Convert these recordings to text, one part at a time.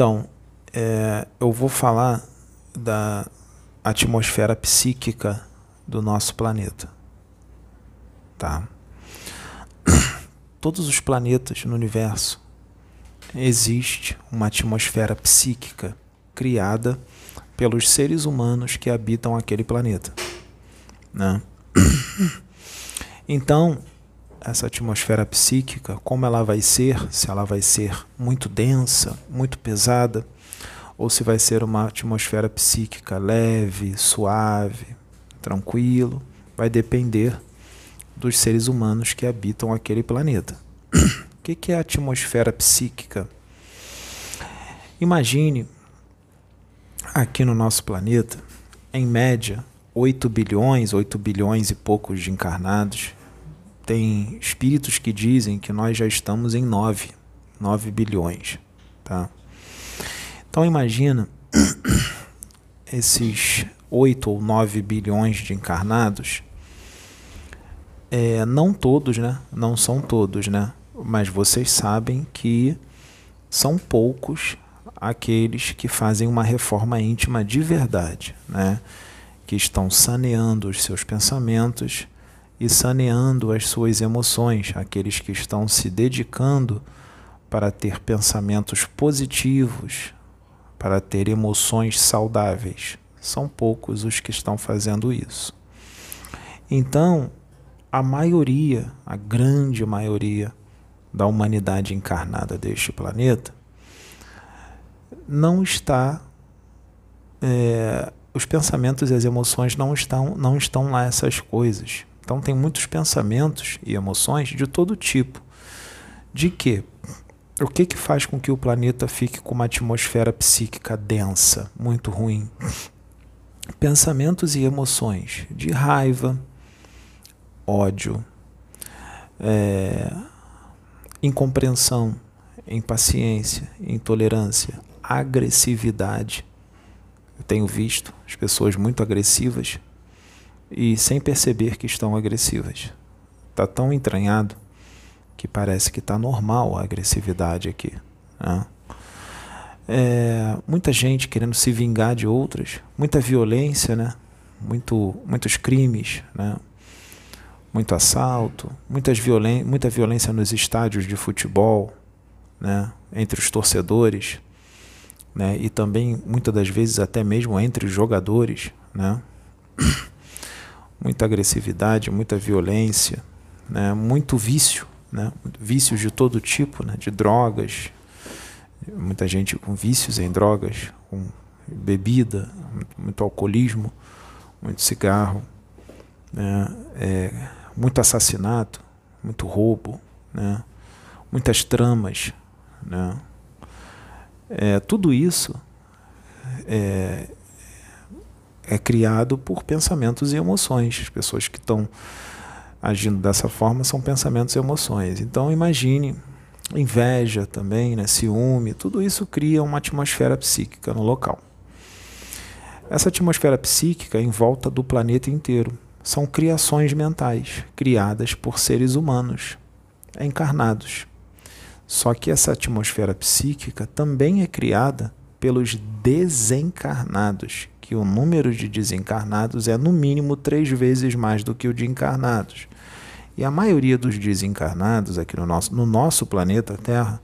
Então, é, eu vou falar da atmosfera psíquica do nosso planeta. Tá? Todos os planetas no universo existe uma atmosfera psíquica criada pelos seres humanos que habitam aquele planeta. Né? Então, essa atmosfera psíquica, como ela vai ser, se ela vai ser muito densa, muito pesada, ou se vai ser uma atmosfera psíquica leve, suave, tranquilo, vai depender dos seres humanos que habitam aquele planeta. O que é a atmosfera psíquica? Imagine aqui no nosso planeta, em média, 8 bilhões, 8 bilhões e poucos de encarnados. Tem espíritos que dizem que nós já estamos em 9, 9 bilhões, tá? Então imagina esses 8 ou 9 bilhões de encarnados, é, não todos, né? Não são todos, né? Mas vocês sabem que são poucos aqueles que fazem uma reforma íntima de verdade, né? Que estão saneando os seus pensamentos e saneando as suas emoções, aqueles que estão se dedicando para ter pensamentos positivos, para ter emoções saudáveis. São poucos os que estão fazendo isso. Então, a maioria, a grande maioria da humanidade encarnada deste planeta não está é, os pensamentos e as emoções não estão não estão lá essas coisas. Então tem muitos pensamentos e emoções de todo tipo. De que o que, que faz com que o planeta fique com uma atmosfera psíquica densa, muito ruim? Pensamentos e emoções de raiva, ódio, é, incompreensão, impaciência, intolerância, agressividade. Eu tenho visto as pessoas muito agressivas e sem perceber que estão agressivas. Está tão entranhado que parece que está normal a agressividade aqui. Né? É, muita gente querendo se vingar de outras, muita violência, né? Muito, muitos crimes, né? muito assalto, muitas violen muita violência nos estádios de futebol, né? entre os torcedores, né? e também muitas das vezes até mesmo entre os jogadores. Né? Muita agressividade, muita violência, né? muito vício né? vícios de todo tipo, né? de drogas, muita gente com vícios em drogas, com bebida, muito alcoolismo, muito cigarro, né? é, muito assassinato, muito roubo, né? muitas tramas. Né? É, tudo isso é, é criado por pensamentos e emoções. As pessoas que estão agindo dessa forma são pensamentos e emoções. Então imagine inveja também, né, ciúme, tudo isso cria uma atmosfera psíquica no local. Essa atmosfera psíquica em volta do planeta inteiro são criações mentais criadas por seres humanos encarnados. Só que essa atmosfera psíquica também é criada pelos desencarnados, que o número de desencarnados é no mínimo três vezes mais do que o de encarnados. E a maioria dos desencarnados aqui no nosso, no nosso planeta Terra,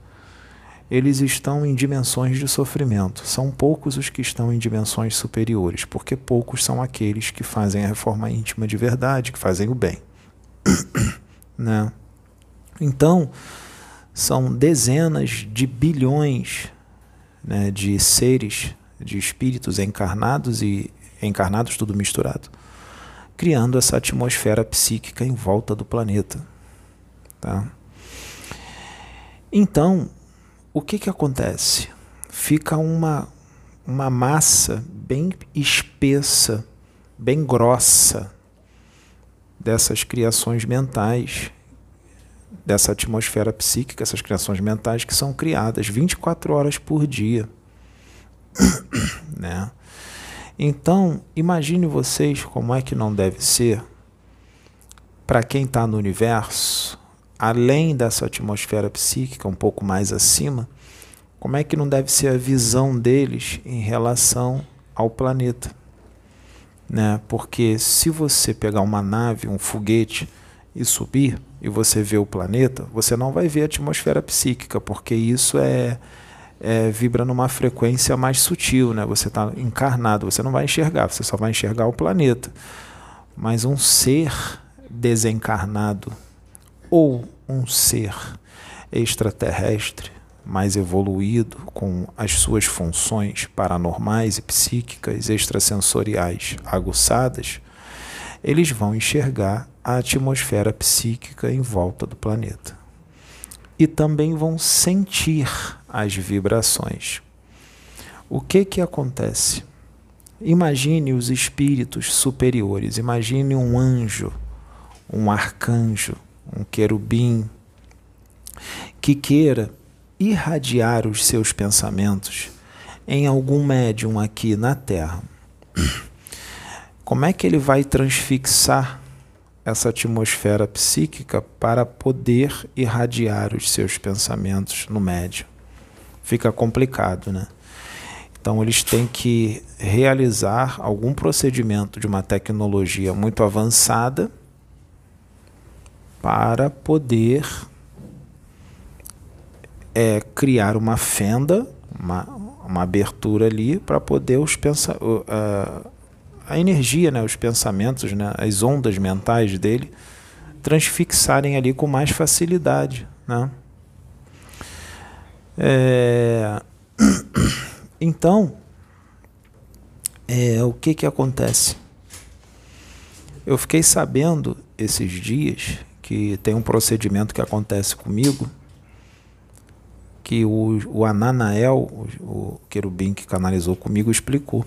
eles estão em dimensões de sofrimento. São poucos os que estão em dimensões superiores, porque poucos são aqueles que fazem a reforma íntima de verdade, que fazem o bem. né? Então, são dezenas de bilhões né, de seres de espíritos encarnados e encarnados tudo misturado, criando essa atmosfera psíquica em volta do planeta. Tá? Então, o que, que acontece? Fica uma, uma massa bem espessa, bem grossa dessas criações mentais, dessa atmosfera psíquica, essas criações mentais que são criadas 24 horas por dia. né? Então, imagine vocês como é que não deve ser para quem está no universo, além dessa atmosfera psíquica um pouco mais acima, como é que não deve ser a visão deles em relação ao planeta? Né? Porque se você pegar uma nave, um foguete e subir e você vê o planeta, você não vai ver a atmosfera psíquica, porque isso é, é vibra numa frequência mais sutil, né? Você está encarnado, você não vai enxergar, você só vai enxergar o planeta. Mas um ser desencarnado ou um ser extraterrestre mais evoluído, com as suas funções paranormais e psíquicas extrasensoriais aguçadas, eles vão enxergar a atmosfera psíquica em volta do planeta. E também vão sentir as vibrações. O que que acontece? Imagine os espíritos superiores, imagine um anjo, um arcanjo, um querubim, que queira irradiar os seus pensamentos em algum médium aqui na Terra. Como é que ele vai transfixar essa atmosfera psíquica para poder irradiar os seus pensamentos no médium? Fica complicado, né? Então eles têm que realizar algum procedimento de uma tecnologia muito avançada para poder é, criar uma fenda, uma, uma abertura ali para poder os pensa uh, a energia, né, os pensamentos, né, as ondas mentais dele transfixarem ali com mais facilidade, né? É... Então, é, o que que acontece? Eu fiquei sabendo esses dias que tem um procedimento que acontece comigo que o, o Ananael, o, o querubim que canalizou comigo, explicou.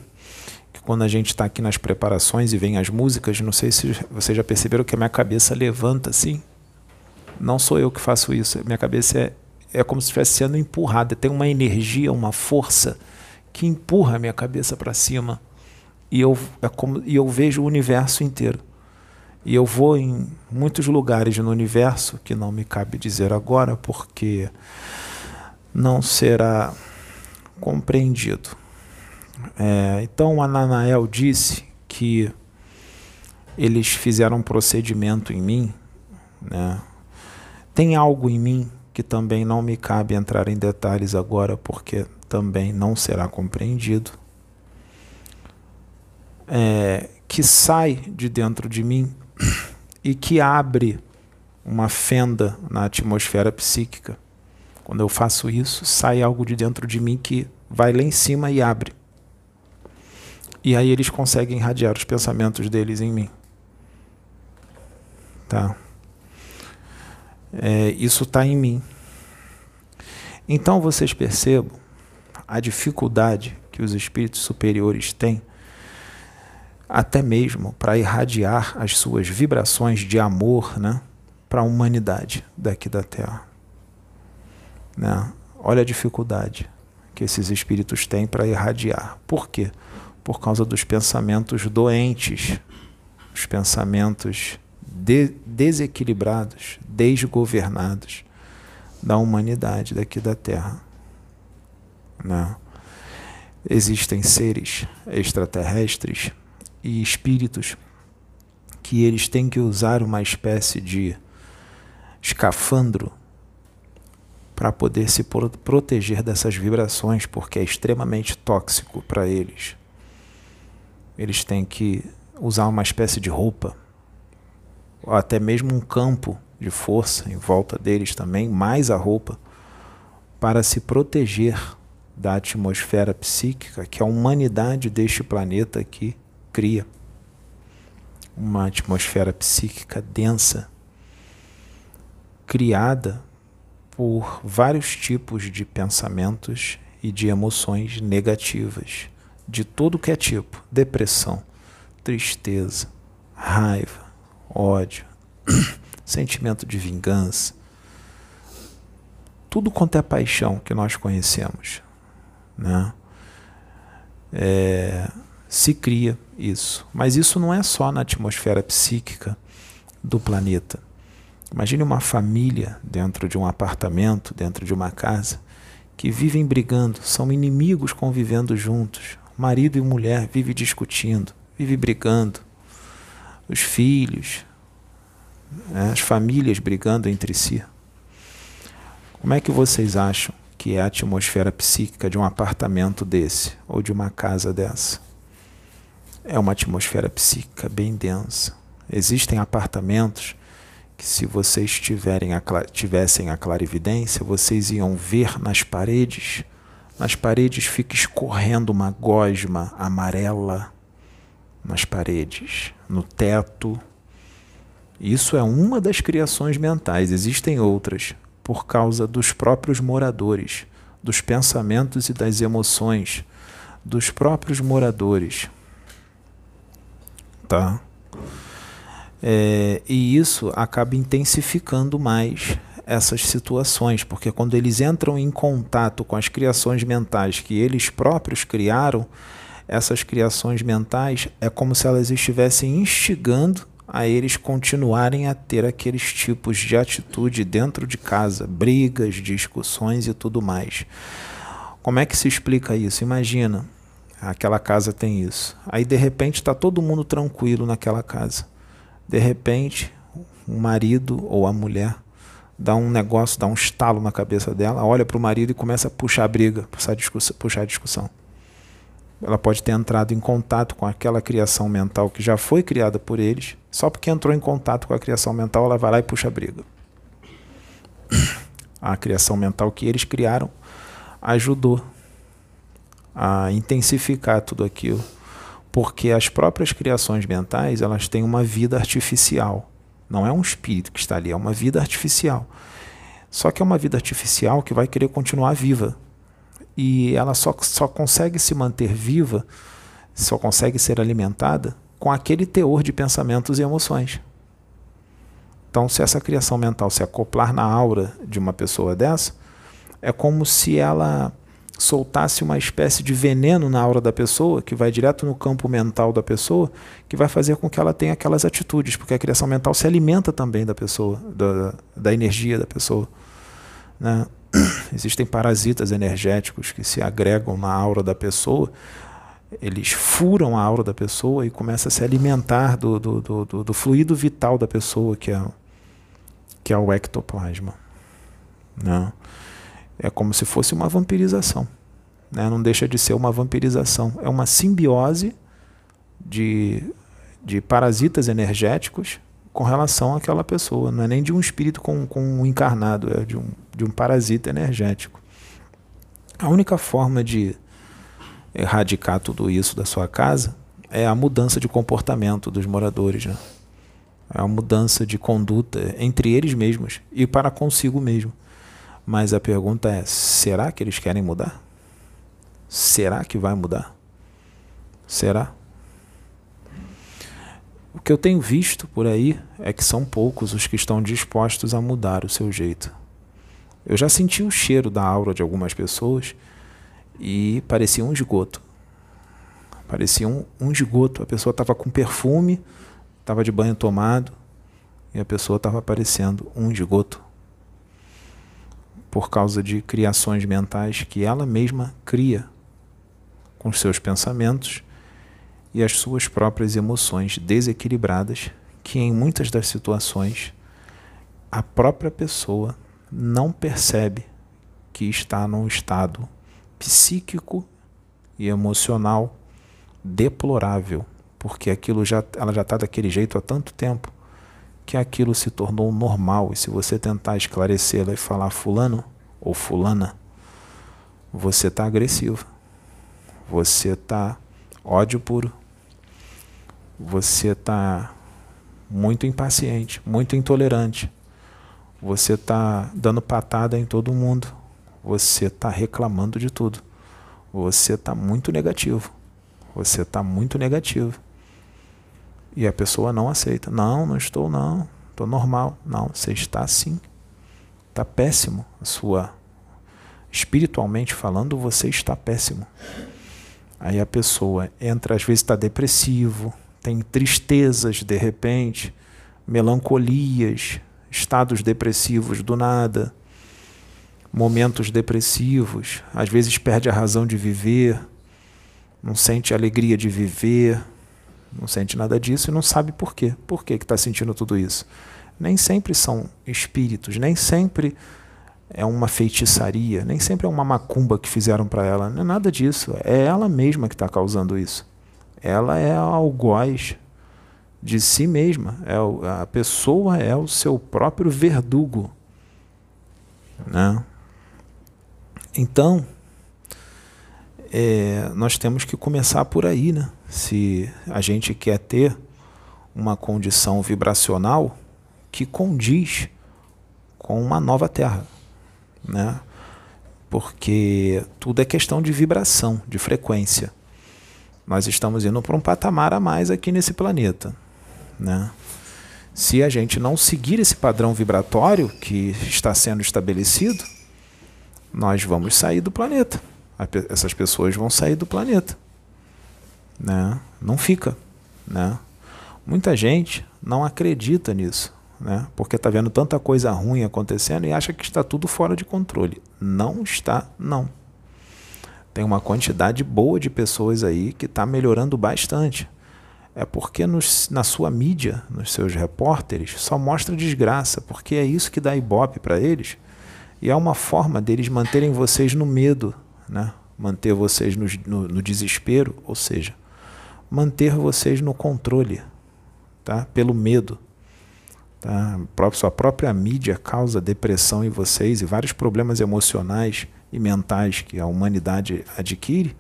Quando a gente está aqui nas preparações e vem as músicas, não sei se vocês já perceberam que a minha cabeça levanta assim. Não sou eu que faço isso, minha cabeça é, é como se estivesse sendo empurrada. Tem uma energia, uma força que empurra a minha cabeça para cima. E eu, é como, e eu vejo o universo inteiro. E eu vou em muitos lugares no universo que não me cabe dizer agora, porque não será compreendido. É, então Ananael disse que eles fizeram um procedimento em mim. Né? Tem algo em mim que também não me cabe entrar em detalhes agora, porque também não será compreendido. É, que sai de dentro de mim e que abre uma fenda na atmosfera psíquica quando eu faço isso, sai algo de dentro de mim que vai lá em cima e abre. E aí eles conseguem irradiar os pensamentos deles em mim. Tá? É, isso está em mim. Então vocês percebam a dificuldade que os espíritos superiores têm, até mesmo para irradiar as suas vibrações de amor né, para a humanidade daqui da Terra. Né? Olha a dificuldade que esses espíritos têm para irradiar. Por quê? Por causa dos pensamentos doentes, os pensamentos de desequilibrados, desgovernados da humanidade daqui da Terra. Né? Existem seres extraterrestres e espíritos que eles têm que usar uma espécie de escafandro para poder se proteger dessas vibrações, porque é extremamente tóxico para eles. Eles têm que usar uma espécie de roupa, ou até mesmo um campo de força em volta deles também, mais a roupa, para se proteger da atmosfera psíquica que a humanidade deste planeta aqui cria. Uma atmosfera psíquica densa, criada por vários tipos de pensamentos e de emoções negativas, de todo que é tipo: depressão, tristeza, raiva, ódio, sentimento de vingança, tudo quanto é paixão que nós conhecemos, né? É, se cria isso, mas isso não é só na atmosfera psíquica do planeta Imagine uma família dentro de um apartamento, dentro de uma casa, que vivem brigando, são inimigos convivendo juntos. Marido e mulher vivem discutindo, vivem brigando. Os filhos, né, as famílias brigando entre si. Como é que vocês acham que é a atmosfera psíquica de um apartamento desse ou de uma casa dessa? É uma atmosfera psíquica bem densa. Existem apartamentos que se vocês tiverem a, tivessem a clarividência, vocês iam ver nas paredes, nas paredes fica escorrendo uma gosma amarela nas paredes, no teto. Isso é uma das criações mentais, existem outras, por causa dos próprios moradores, dos pensamentos e das emoções dos próprios moradores. Tá? É, e isso acaba intensificando mais essas situações, porque quando eles entram em contato com as criações mentais que eles próprios criaram, essas criações mentais é como se elas estivessem instigando a eles continuarem a ter aqueles tipos de atitude dentro de casa, brigas, discussões e tudo mais. Como é que se explica isso? Imagina, aquela casa tem isso. Aí de repente está todo mundo tranquilo naquela casa. De repente, o marido ou a mulher dá um negócio, dá um estalo na cabeça dela, olha para o marido e começa a puxar a briga, puxar a, discussão, puxar a discussão. Ela pode ter entrado em contato com aquela criação mental que já foi criada por eles, só porque entrou em contato com a criação mental, ela vai lá e puxa a briga. A criação mental que eles criaram ajudou a intensificar tudo aquilo porque as próprias criações mentais elas têm uma vida artificial. Não é um espírito que está ali, é uma vida artificial. Só que é uma vida artificial que vai querer continuar viva. E ela só, só consegue se manter viva, só consegue ser alimentada com aquele teor de pensamentos e emoções. Então, se essa criação mental se acoplar na aura de uma pessoa dessa, é como se ela soltasse uma espécie de veneno na aura da pessoa, que vai direto no campo mental da pessoa, que vai fazer com que ela tenha aquelas atitudes, porque a criação mental se alimenta também da pessoa, da, da energia da pessoa. Né? Existem parasitas energéticos que se agregam na aura da pessoa, eles furam a aura da pessoa e começam a se alimentar do, do, do, do fluido vital da pessoa, que é, que é o ectoplasma. Né? É como se fosse uma vampirização. Né? Não deixa de ser uma vampirização. É uma simbiose de, de parasitas energéticos com relação àquela pessoa. Não é nem de um espírito com, com um encarnado, é de um, de um parasita energético. A única forma de erradicar tudo isso da sua casa é a mudança de comportamento dos moradores. Né? É a mudança de conduta entre eles mesmos e para consigo mesmo. Mas a pergunta é: será que eles querem mudar? Será que vai mudar? Será? O que eu tenho visto por aí é que são poucos os que estão dispostos a mudar o seu jeito. Eu já senti o cheiro da aura de algumas pessoas e parecia um esgoto. Parecia um, um esgoto. A pessoa estava com perfume, estava de banho tomado e a pessoa estava parecendo um esgoto por causa de criações mentais que ela mesma cria com seus pensamentos e as suas próprias emoções desequilibradas, que em muitas das situações a própria pessoa não percebe que está num estado psíquico e emocional deplorável, porque aquilo já ela já está daquele jeito há tanto tempo que aquilo se tornou normal. E se você tentar esclarecê-la e falar fulano ou fulana, você está agressivo. Você está ódio puro. Você está muito impaciente, muito intolerante. Você está dando patada em todo mundo. Você está reclamando de tudo. Você está muito negativo. Você está muito negativo. E a pessoa não aceita. Não, não estou não. Estou normal. Não, você está sim. Está péssimo. A sua espiritualmente falando, você está péssimo. Aí a pessoa entra, às vezes está depressivo, tem tristezas de repente, melancolias, estados depressivos do nada, momentos depressivos, às vezes perde a razão de viver, não sente alegria de viver, não sente nada disso e não sabe por quê. Por que está sentindo tudo isso? Nem sempre são espíritos, nem sempre é uma feitiçaria, nem sempre é uma macumba que fizeram para ela. Não é nada disso. É ela mesma que está causando isso. Ela é algoz de si mesma. É a pessoa é o seu próprio verdugo. Né? Então, é, nós temos que começar por aí. Né? Se a gente quer ter uma condição vibracional que condiz com uma nova Terra né? Porque tudo é questão de vibração, de frequência. Nós estamos indo para um patamar a mais aqui nesse planeta, né? Se a gente não seguir esse padrão vibratório que está sendo estabelecido, nós vamos sair do planeta. Essas pessoas vão sair do planeta. Né? Não fica. Né? Muita gente não acredita nisso né? porque está vendo tanta coisa ruim acontecendo e acha que está tudo fora de controle. Não está, não. Tem uma quantidade boa de pessoas aí que está melhorando bastante. É porque nos, na sua mídia, nos seus repórteres, só mostra desgraça, porque é isso que dá ibope para eles. E é uma forma deles manterem vocês no medo, né? manter vocês no, no, no desespero, ou seja, manter vocês no controle, tá? pelo medo. Tá? Sua própria mídia causa depressão em vocês e vários problemas emocionais e mentais que a humanidade adquire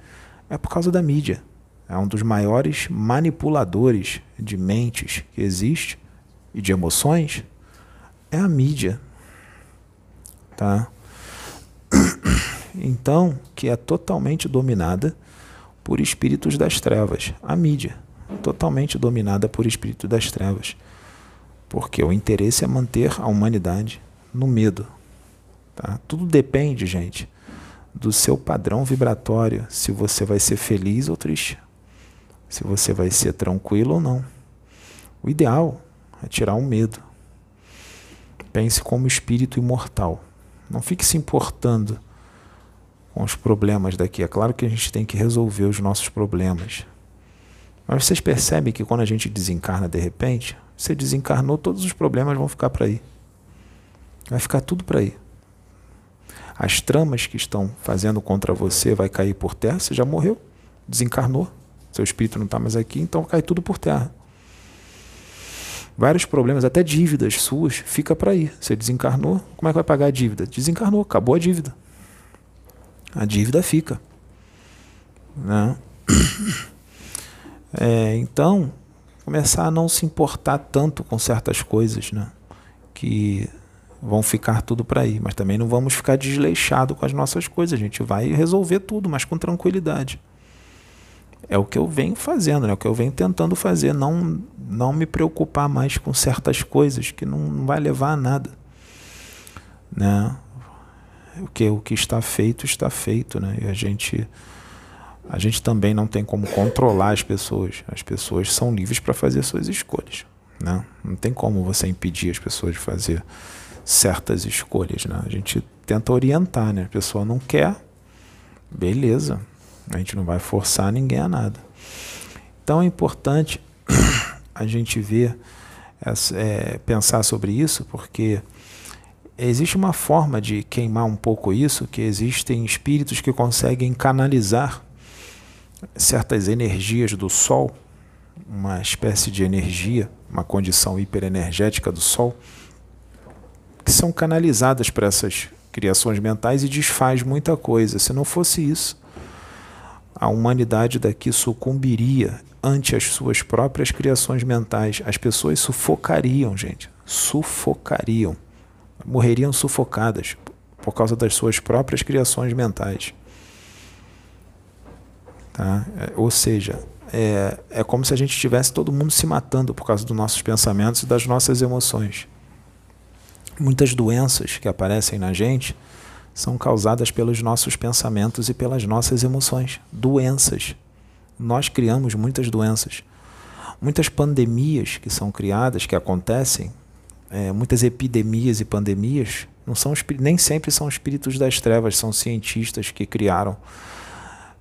é por causa da mídia. É um dos maiores manipuladores de mentes que existe e de emoções é a mídia. Tá? Então, que é totalmente dominada por espíritos das trevas. A mídia, totalmente dominada por espíritos das trevas. Porque o interesse é manter a humanidade no medo. Tá? Tudo depende, gente, do seu padrão vibratório, se você vai ser feliz ou triste, se você vai ser tranquilo ou não. O ideal é tirar o medo. Pense como espírito imortal. Não fique se importando com os problemas daqui. É claro que a gente tem que resolver os nossos problemas. Mas vocês percebem que quando a gente desencarna de repente, você desencarnou, todos os problemas vão ficar para aí. Vai ficar tudo para aí. As tramas que estão fazendo contra você vai cair por terra, você já morreu, desencarnou. Seu espírito não está mais aqui, então cai tudo por terra. Vários problemas, até dívidas suas, fica para aí. Você desencarnou, como é que vai pagar a dívida? Desencarnou, acabou a dívida. A dívida fica. Né? É, então, começar a não se importar tanto com certas coisas, né? Que vão ficar tudo para aí, mas também não vamos ficar desleixado com as nossas coisas, a gente vai resolver tudo, mas com tranquilidade. É o que eu venho fazendo, né? é o que eu venho tentando fazer, não não me preocupar mais com certas coisas que não, não vai levar a nada, né? O que o que está feito está feito, né? E a gente a gente também não tem como controlar as pessoas. As pessoas são livres para fazer suas escolhas. Né? Não tem como você impedir as pessoas de fazer certas escolhas. Né? A gente tenta orientar, né? a pessoa não quer, beleza, a gente não vai forçar ninguém a nada. Então é importante a gente ver, é, pensar sobre isso, porque existe uma forma de queimar um pouco isso, que existem espíritos que conseguem canalizar certas energias do Sol, uma espécie de energia, uma condição hiperenergética do Sol, que são canalizadas para essas criações mentais e desfaz muita coisa. Se não fosse isso, a humanidade daqui sucumbiria ante as suas próprias criações mentais. As pessoas sufocariam, gente. Sufocariam. Morreriam sufocadas por causa das suas próprias criações mentais. Tá? É, ou seja, é, é como se a gente estivesse todo mundo se matando por causa dos nossos pensamentos e das nossas emoções. Muitas doenças que aparecem na gente são causadas pelos nossos pensamentos e pelas nossas emoções. Doenças. Nós criamos muitas doenças. Muitas pandemias que são criadas, que acontecem, é, muitas epidemias e pandemias, Não são nem sempre são espíritos das trevas, são cientistas que criaram.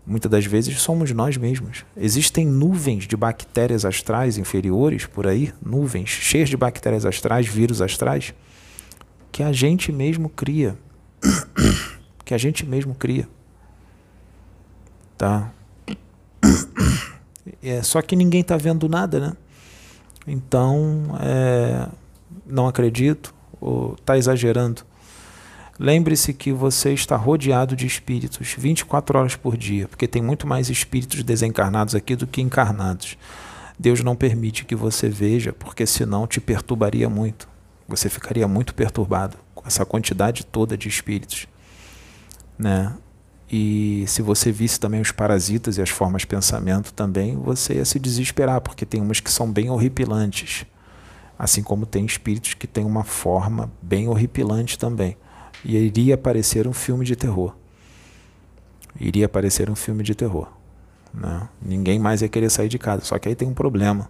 Muitas das vezes somos nós mesmos. Existem nuvens de bactérias astrais inferiores por aí, nuvens cheias de bactérias astrais, vírus astrais, que a gente mesmo cria. que a gente mesmo cria. Tá? É, só que ninguém está vendo nada, né? Então, é, não acredito, ou está exagerando. Lembre-se que você está rodeado de espíritos 24 horas por dia, porque tem muito mais espíritos desencarnados aqui do que encarnados. Deus não permite que você veja, porque senão te perturbaria muito. Você ficaria muito perturbado com essa quantidade toda de espíritos. Né? E se você visse também os parasitas e as formas de pensamento também, você ia se desesperar, porque tem umas que são bem horripilantes. Assim como tem espíritos que têm uma forma bem horripilante também. E iria parecer um filme de terror. Iria parecer um filme de terror. Né? Ninguém mais ia querer sair de casa. Só que aí tem um problema.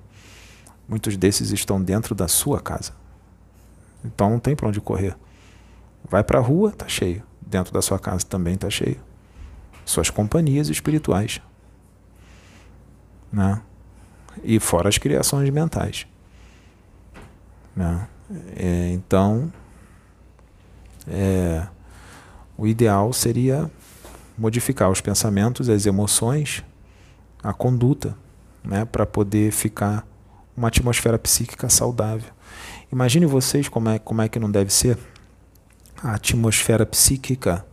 Muitos desses estão dentro da sua casa. Então não tem para onde correr. Vai para a rua, tá cheio. Dentro da sua casa também tá cheio suas companhias espirituais. Né? E fora as criações mentais. Né? É, então, é, o ideal seria modificar os pensamentos, as emoções, a conduta, né, para poder ficar uma atmosfera psíquica saudável. Imagine vocês como é, como é que não deve ser a atmosfera psíquica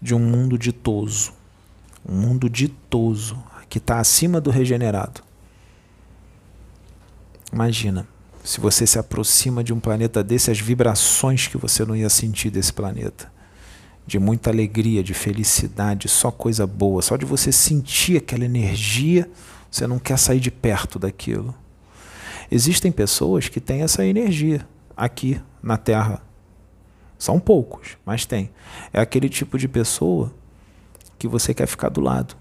de um mundo ditoso um mundo ditoso, que está acima do regenerado. Imagina, se você se aproxima de um planeta desse, as vibrações que você não ia sentir desse planeta. De muita alegria, de felicidade, só coisa boa. Só de você sentir aquela energia, você não quer sair de perto daquilo. Existem pessoas que têm essa energia aqui na Terra. São poucos, mas tem. É aquele tipo de pessoa que você quer ficar do lado.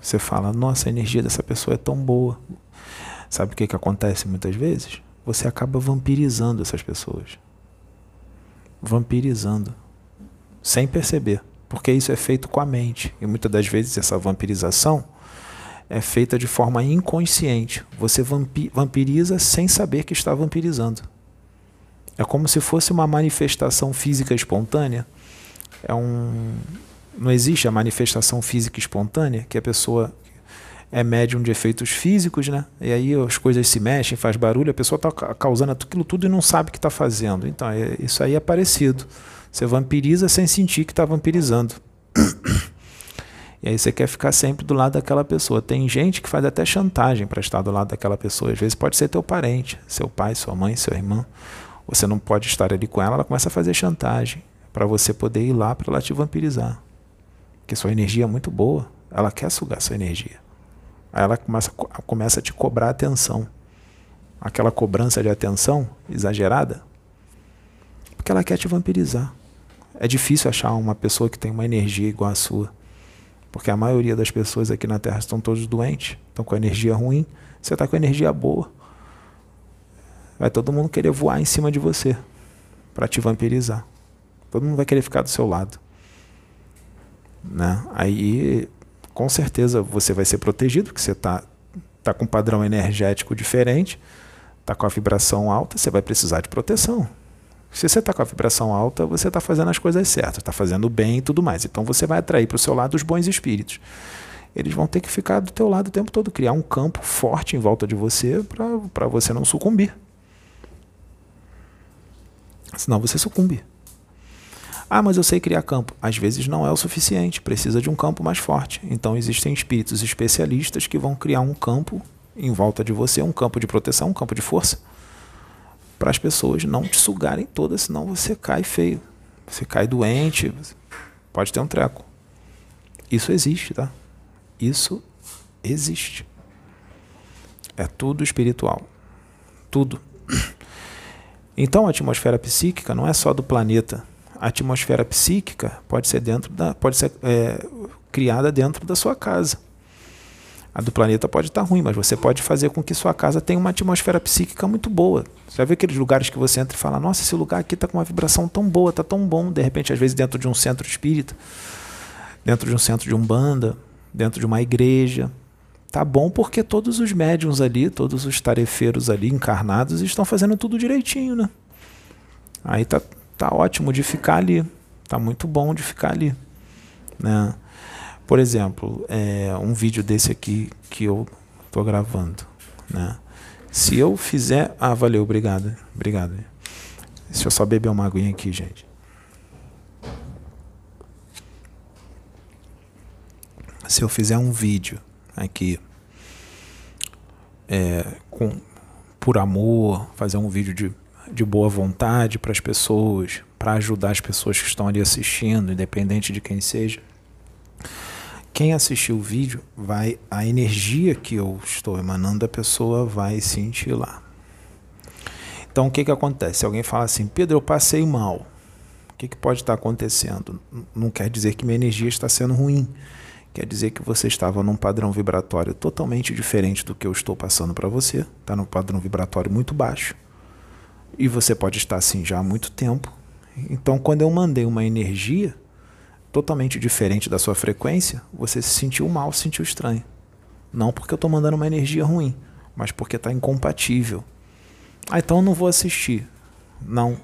Você fala, nossa, a energia dessa pessoa é tão boa. Sabe o que, que acontece muitas vezes? Você acaba vampirizando essas pessoas. Vampirizando. Sem perceber. Porque isso é feito com a mente. E muitas das vezes essa vampirização é feita de forma inconsciente. Você vampiriza sem saber que está vampirizando. É como se fosse uma manifestação física espontânea. É um, não existe a manifestação física espontânea, que a pessoa é médium de efeitos físicos, né? E aí as coisas se mexem, faz barulho, a pessoa está causando aquilo tudo e não sabe o que está fazendo. Então, é, isso aí é parecido. Você vampiriza sem sentir que está vampirizando. E aí você quer ficar sempre do lado daquela pessoa. Tem gente que faz até chantagem para estar do lado daquela pessoa. Às vezes pode ser teu parente, seu pai, sua mãe, seu irmão. Você não pode estar ali com ela, ela começa a fazer chantagem para você poder ir lá para ela te vampirizar que sua energia é muito boa, ela quer sugar sua energia. Aí ela começa, começa a te cobrar atenção. Aquela cobrança de atenção exagerada, porque ela quer te vampirizar. É difícil achar uma pessoa que tem uma energia igual à sua. Porque a maioria das pessoas aqui na Terra estão todos doentes, estão com energia ruim. Você está com energia boa. Vai todo mundo querer voar em cima de você para te vampirizar. Todo mundo vai querer ficar do seu lado né? Aí com certeza você vai ser protegido, porque você está tá com um padrão energético diferente, está com a vibração alta, você vai precisar de proteção. Se você está com a vibração alta, você está fazendo as coisas certas, está fazendo bem e tudo mais. Então você vai atrair para o seu lado os bons espíritos. Eles vão ter que ficar do teu lado o tempo todo, criar um campo forte em volta de você para você não sucumbir. Senão você sucumbe. Ah, mas eu sei criar campo. Às vezes não é o suficiente, precisa de um campo mais forte. Então existem espíritos especialistas que vão criar um campo em volta de você, um campo de proteção, um campo de força, para as pessoas não te sugarem todas, senão você cai feio. Você cai doente, pode ter um treco. Isso existe, tá? Isso existe. É tudo espiritual. Tudo. Então a atmosfera psíquica não é só do planeta a atmosfera psíquica pode ser dentro da pode ser é, criada dentro da sua casa A do planeta pode estar ruim, mas você pode fazer com que sua casa tenha uma atmosfera psíquica muito boa. Você vê aqueles lugares que você entra e fala: Nossa, esse lugar aqui está com uma vibração tão boa, está tão bom. De repente, às vezes, dentro de um centro espírita, dentro de um centro de umbanda, dentro de uma igreja. Tá bom porque todos os médiums ali, todos os tarefeiros ali encarnados estão fazendo tudo direitinho, né? Aí tá, tá ótimo de ficar ali. Tá muito bom de ficar ali. Né? Por exemplo, é, um vídeo desse aqui que eu estou gravando. Né? Se eu fizer. Ah, valeu, obrigado. Obrigado. Deixa eu só beber uma aguinha aqui, gente. Se eu fizer um vídeo aqui é, com, por amor, fazer um vídeo de, de boa vontade para as pessoas, para ajudar as pessoas que estão ali assistindo, independente de quem seja quem assistiu o vídeo vai a energia que eu estou emanando a pessoa vai sentir lá. Então o que que acontece? Se alguém fala assim, Pedro, eu passei mal. O que, que pode estar acontecendo? Não quer dizer que minha energia está sendo ruim. Quer dizer que você estava num padrão vibratório totalmente diferente do que eu estou passando para você. Está num padrão vibratório muito baixo. E você pode estar assim já há muito tempo. Então, quando eu mandei uma energia, totalmente diferente da sua frequência, você se sentiu mal, se sentiu estranho. Não porque eu estou mandando uma energia ruim, mas porque está incompatível. Ah, então eu não vou assistir. Não.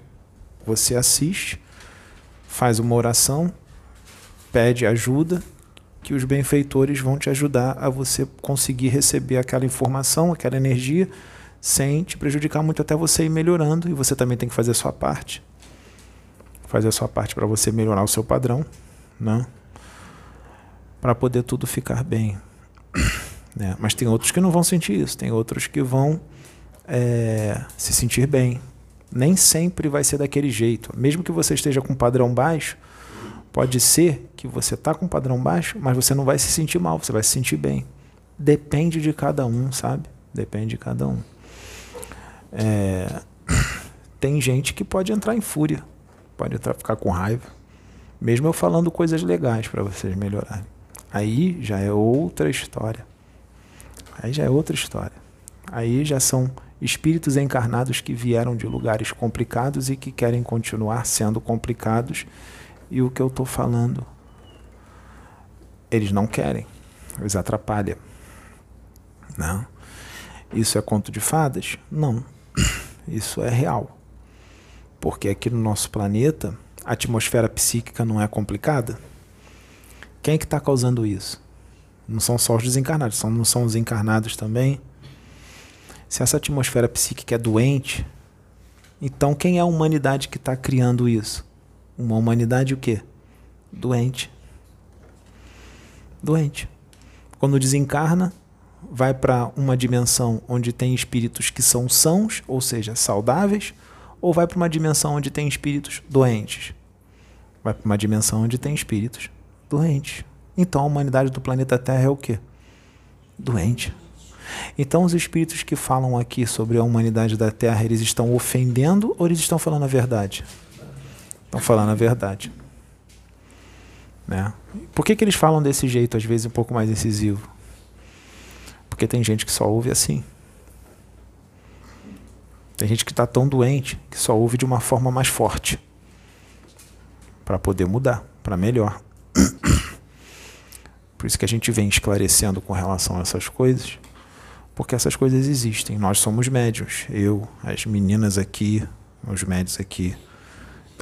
Você assiste, faz uma oração, pede ajuda, que os benfeitores vão te ajudar a você conseguir receber aquela informação, aquela energia, sem te prejudicar muito até você ir melhorando. E você também tem que fazer a sua parte. Fazer a sua parte para você melhorar o seu padrão né? para poder tudo ficar bem. Né? Mas tem outros que não vão sentir isso, tem outros que vão é, se sentir bem. Nem sempre vai ser daquele jeito. Mesmo que você esteja com padrão baixo, pode ser que você está com padrão baixo, mas você não vai se sentir mal, você vai se sentir bem. Depende de cada um, sabe? Depende de cada um. É, tem gente que pode entrar em fúria, pode entrar, ficar com raiva mesmo eu falando coisas legais para vocês melhorarem. Aí já é outra história. Aí já é outra história. Aí já são espíritos encarnados que vieram de lugares complicados e que querem continuar sendo complicados. E o que eu estou falando, eles não querem. Eles atrapalham. Não. Isso é conto de fadas? Não. Isso é real. Porque aqui no nosso planeta a atmosfera psíquica não é complicada? Quem é que está causando isso? Não são só os desencarnados, são, não são os encarnados também? Se essa atmosfera psíquica é doente, então quem é a humanidade que está criando isso? Uma humanidade o quê? Doente. Doente. Quando desencarna, vai para uma dimensão onde tem espíritos que são sãos, ou seja, saudáveis, ou vai para uma dimensão onde tem espíritos doentes? Vai para uma dimensão onde tem espíritos doentes. Então a humanidade do planeta Terra é o quê? Doente. Então os espíritos que falam aqui sobre a humanidade da Terra, eles estão ofendendo ou eles estão falando a verdade? Estão falando a verdade. Né? Por que, que eles falam desse jeito, às vezes um pouco mais incisivo? Porque tem gente que só ouve assim. Tem gente que está tão doente que só ouve de uma forma mais forte para poder mudar, para melhor. Por isso que a gente vem esclarecendo com relação a essas coisas, porque essas coisas existem. Nós somos médios. Eu, as meninas aqui, os médios aqui.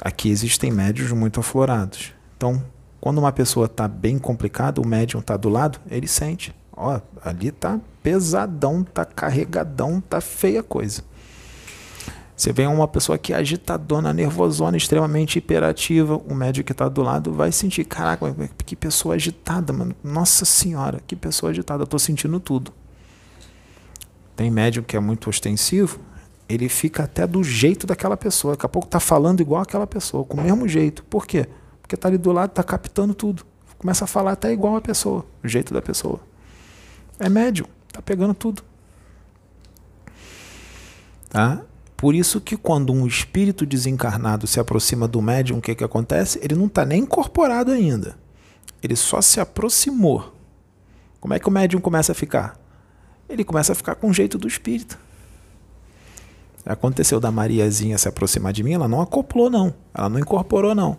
Aqui existem médios muito aflorados. Então, quando uma pessoa está bem complicada, o médium está do lado, ele sente. Ó, ali tá pesadão, tá carregadão, tá feia coisa. Você vê uma pessoa que é agitadona, nervosona, extremamente hiperativa, o médico que está do lado vai sentir, caraca, que pessoa agitada, mano. Nossa senhora, que pessoa agitada, eu tô sentindo tudo. Tem médico que é muito ostensivo, ele fica até do jeito daquela pessoa. Daqui a pouco tá falando igual aquela pessoa, com o mesmo jeito. Por quê? Porque tá ali do lado, tá captando tudo. Começa a falar até igual a pessoa, o jeito da pessoa. É médium, tá pegando tudo. Tá? Por isso que quando um espírito desencarnado se aproxima do médium, o que, que acontece? Ele não está nem incorporado ainda. Ele só se aproximou. Como é que o médium começa a ficar? Ele começa a ficar com o jeito do espírito. Aconteceu da Mariazinha se aproximar de mim, ela não acoplou, não. Ela não incorporou, não.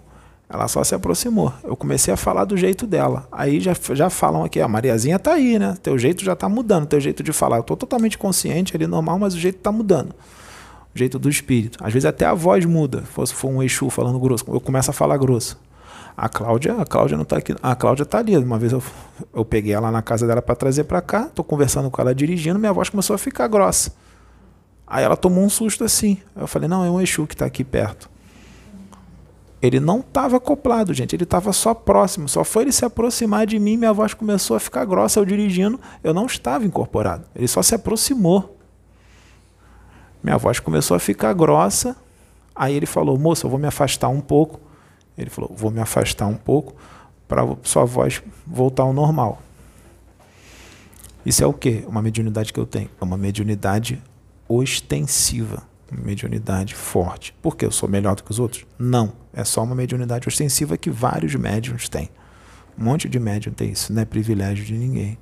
Ela só se aproximou. Eu comecei a falar do jeito dela. Aí já, já falam aqui, a Mariazinha tá aí, né? Teu jeito já tá mudando, teu jeito de falar. Eu tô totalmente consciente ali, normal, mas o jeito tá mudando. O jeito do espírito. Às vezes até a voz muda. Se for um Exu falando grosso, eu começo a falar grosso. A Cláudia, a Cláudia não tá aqui. A Cláudia tá ali. Uma vez eu, eu peguei ela na casa dela para trazer para cá, tô conversando com ela dirigindo, minha voz começou a ficar grossa. Aí ela tomou um susto assim. Eu falei: "Não, é um Exu que tá aqui perto". Ele não estava acoplado, gente. Ele estava só próximo. Só foi ele se aproximar de mim, minha voz começou a ficar grossa eu dirigindo. Eu não estava incorporado. Ele só se aproximou. Minha voz começou a ficar grossa. Aí ele falou: "Moça, eu vou me afastar um pouco". Ele falou: vou me afastar um pouco para sua voz voltar ao normal. Isso é o que? Uma mediunidade que eu tenho. É uma mediunidade ostensiva. Mediunidade forte. Por que eu sou melhor do que os outros? Não. É só uma mediunidade ostensiva que vários médiums têm. Um monte de médium tem isso. Não é privilégio de ninguém.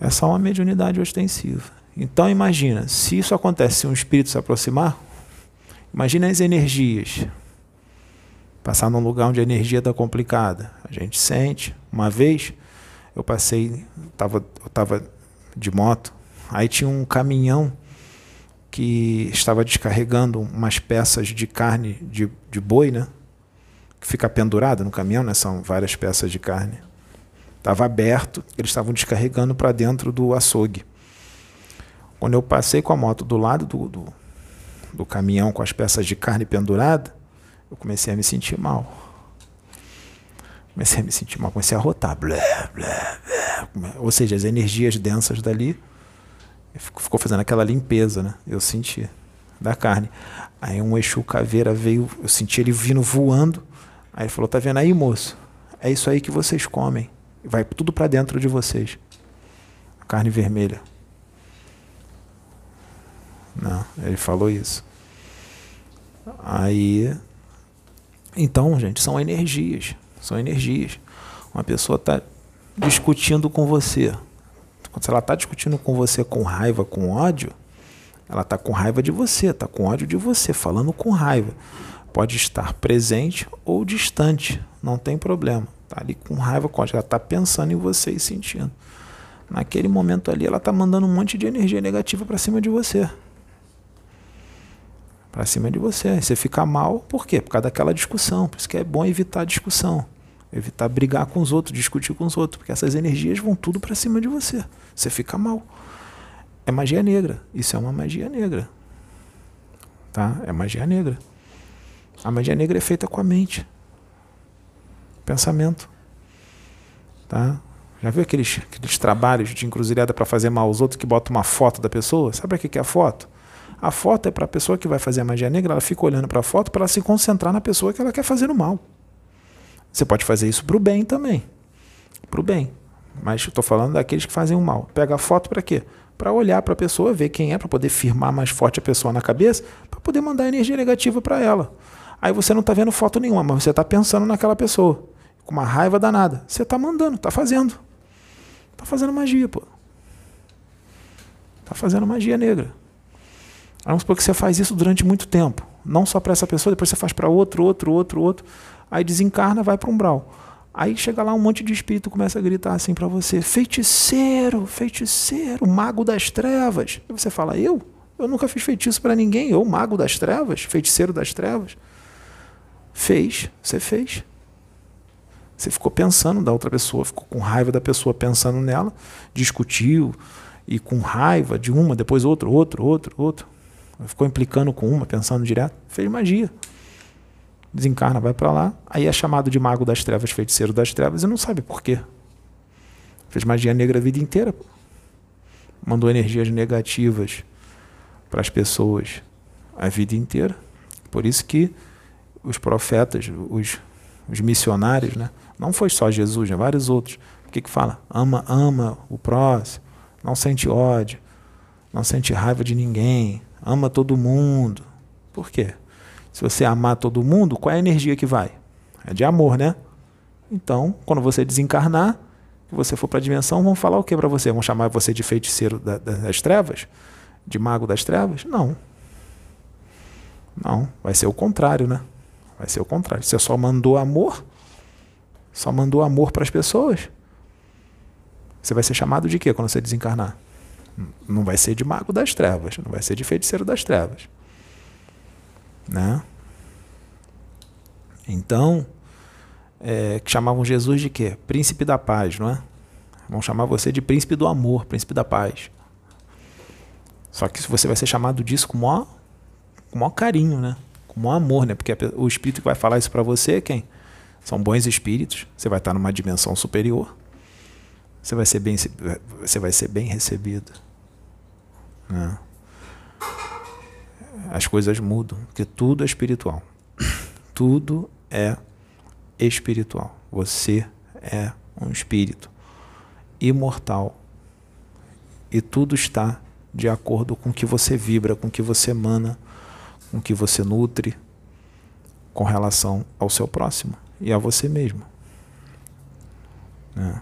É só uma mediunidade ostensiva. Então imagina, se isso acontece, se um espírito se aproximar, imagina as energias passar num lugar onde a energia está complicada. A gente sente. Uma vez eu passei, eu estava de moto, aí tinha um caminhão que estava descarregando umas peças de carne de, de boi, né? Que fica pendurada no caminhão, né? São várias peças de carne. Estava aberto, eles estavam descarregando para dentro do açougue. Quando eu passei com a moto do lado do, do, do caminhão com as peças de carne pendurada, eu comecei a me sentir mal. Comecei a me sentir mal, comecei a rotar. Blé, blé, blé. Ou seja, as energias densas dali ficou fazendo aquela limpeza, né? Eu senti da carne. Aí um Exu caveira veio, eu senti ele vindo voando. Aí ele falou: "Tá vendo aí, moço? É isso aí que vocês comem. Vai tudo para dentro de vocês. A carne vermelha." Não, ele falou isso. Aí então, gente, são energias. São energias. Uma pessoa está discutindo com você. Se ela está discutindo com você com raiva, com ódio, ela está com raiva de você, está com ódio de você, falando com raiva. Pode estar presente ou distante, não tem problema. Está ali com raiva, com ódio. Ela está pensando em você e sentindo. Naquele momento ali, ela está mandando um monte de energia negativa para cima de você para cima de você. Você fica mal, por quê? Por causa daquela discussão. Por isso que é bom evitar discussão. Evitar brigar com os outros, discutir com os outros, porque essas energias vão tudo para cima de você. Você fica mal. É magia negra. Isso é uma magia negra. Tá? É magia negra. A magia negra é feita com a mente. Pensamento. Tá? Já viu aqueles, aqueles trabalhos de encruzilhada para fazer mal aos outros que botam uma foto da pessoa? Sabe o que é a foto? A foto é para a pessoa que vai fazer a magia negra, ela fica olhando para a foto para se concentrar na pessoa que ela quer fazer o mal. Você pode fazer isso para o bem também. Para o bem. Mas estou falando daqueles que fazem o mal. Pega a foto para quê? Para olhar para a pessoa, ver quem é, para poder firmar mais forte a pessoa na cabeça, para poder mandar energia negativa para ela. Aí você não está vendo foto nenhuma, mas você está pensando naquela pessoa. Com uma raiva danada. Você está mandando, está fazendo. Está fazendo magia, pô. Está fazendo magia negra. Vamos supor que você faz isso durante muito tempo. Não só para essa pessoa, depois você faz para outro, outro, outro, outro. Aí desencarna, vai para um umbral. Aí chega lá um monte de espírito começa a gritar assim para você: feiticeiro, feiticeiro, mago das trevas. E você fala: eu? Eu nunca fiz feitiço para ninguém. Eu, mago das trevas, feiticeiro das trevas. Fez, você fez. Você ficou pensando da outra pessoa, ficou com raiva da pessoa pensando nela, discutiu e com raiva de uma, depois outro, outro, outro, outro ficou implicando com uma, pensando direto, fez magia. Desencarna, vai para lá, aí é chamado de mago das trevas, feiticeiro das trevas, e não sabe por quê. Fez magia negra a vida inteira. Mandou energias negativas para as pessoas a vida inteira. Por isso que os profetas, os, os missionários, né? não foi só Jesus, né? vários outros. O que, que fala? Ama, ama o próximo, não sente ódio, não sente raiva de ninguém, ama todo mundo. Por quê? Se você amar todo mundo, qual é a energia que vai? É de amor, né? Então, quando você desencarnar, que você for para a dimensão, vão falar o que para você? Vão chamar você de feiticeiro da, das trevas? De mago das trevas? Não. Não, vai ser o contrário, né? Vai ser o contrário. Você só mandou amor, só mandou amor para as pessoas. Você vai ser chamado de quê quando você desencarnar? Não vai ser de mago das trevas, não vai ser de feiticeiro das trevas. Né? Então, é, que chamavam Jesus de quê? Príncipe da paz, não é? Vão chamar você de príncipe do amor, príncipe da paz. Só que você vai ser chamado disso com o maior, com maior carinho, né? Com o maior amor, né? Porque o espírito que vai falar isso para você é quem? São bons espíritos. Você vai estar numa dimensão superior. Você vai ser bem, você vai ser bem recebido. Né? As coisas mudam, porque tudo é espiritual. Tudo é espiritual. Você é um espírito imortal. E tudo está de acordo com o que você vibra, com o que você emana, com o que você nutre com relação ao seu próximo e a você mesmo. Né?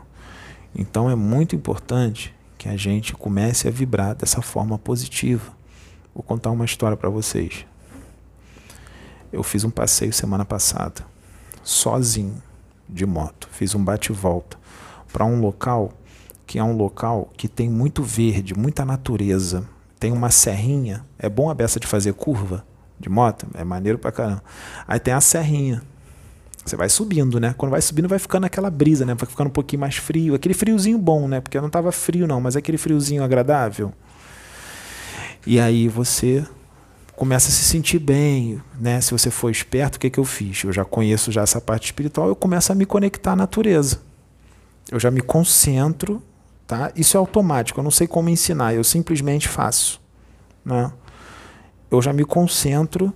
Então é muito importante que a gente comece a vibrar dessa forma positiva. Vou contar uma história para vocês. Eu fiz um passeio semana passada, sozinho, de moto. Fiz um bate-volta para um local que é um local que tem muito verde, muita natureza. Tem uma serrinha. É bom a beça de fazer curva de moto? É maneiro pra caramba. Aí tem a serrinha. Você vai subindo, né? Quando vai subindo, vai ficando aquela brisa, né? Vai ficando um pouquinho mais frio. Aquele friozinho bom, né? Porque não tava frio, não, mas aquele friozinho agradável. E aí você começa a se sentir bem, né? Se você for esperto, o que, que eu fiz? Eu já conheço já essa parte espiritual, eu começo a me conectar à natureza. Eu já me concentro Tá? Isso é automático, eu não sei como ensinar, eu simplesmente faço. Né? Eu já me concentro,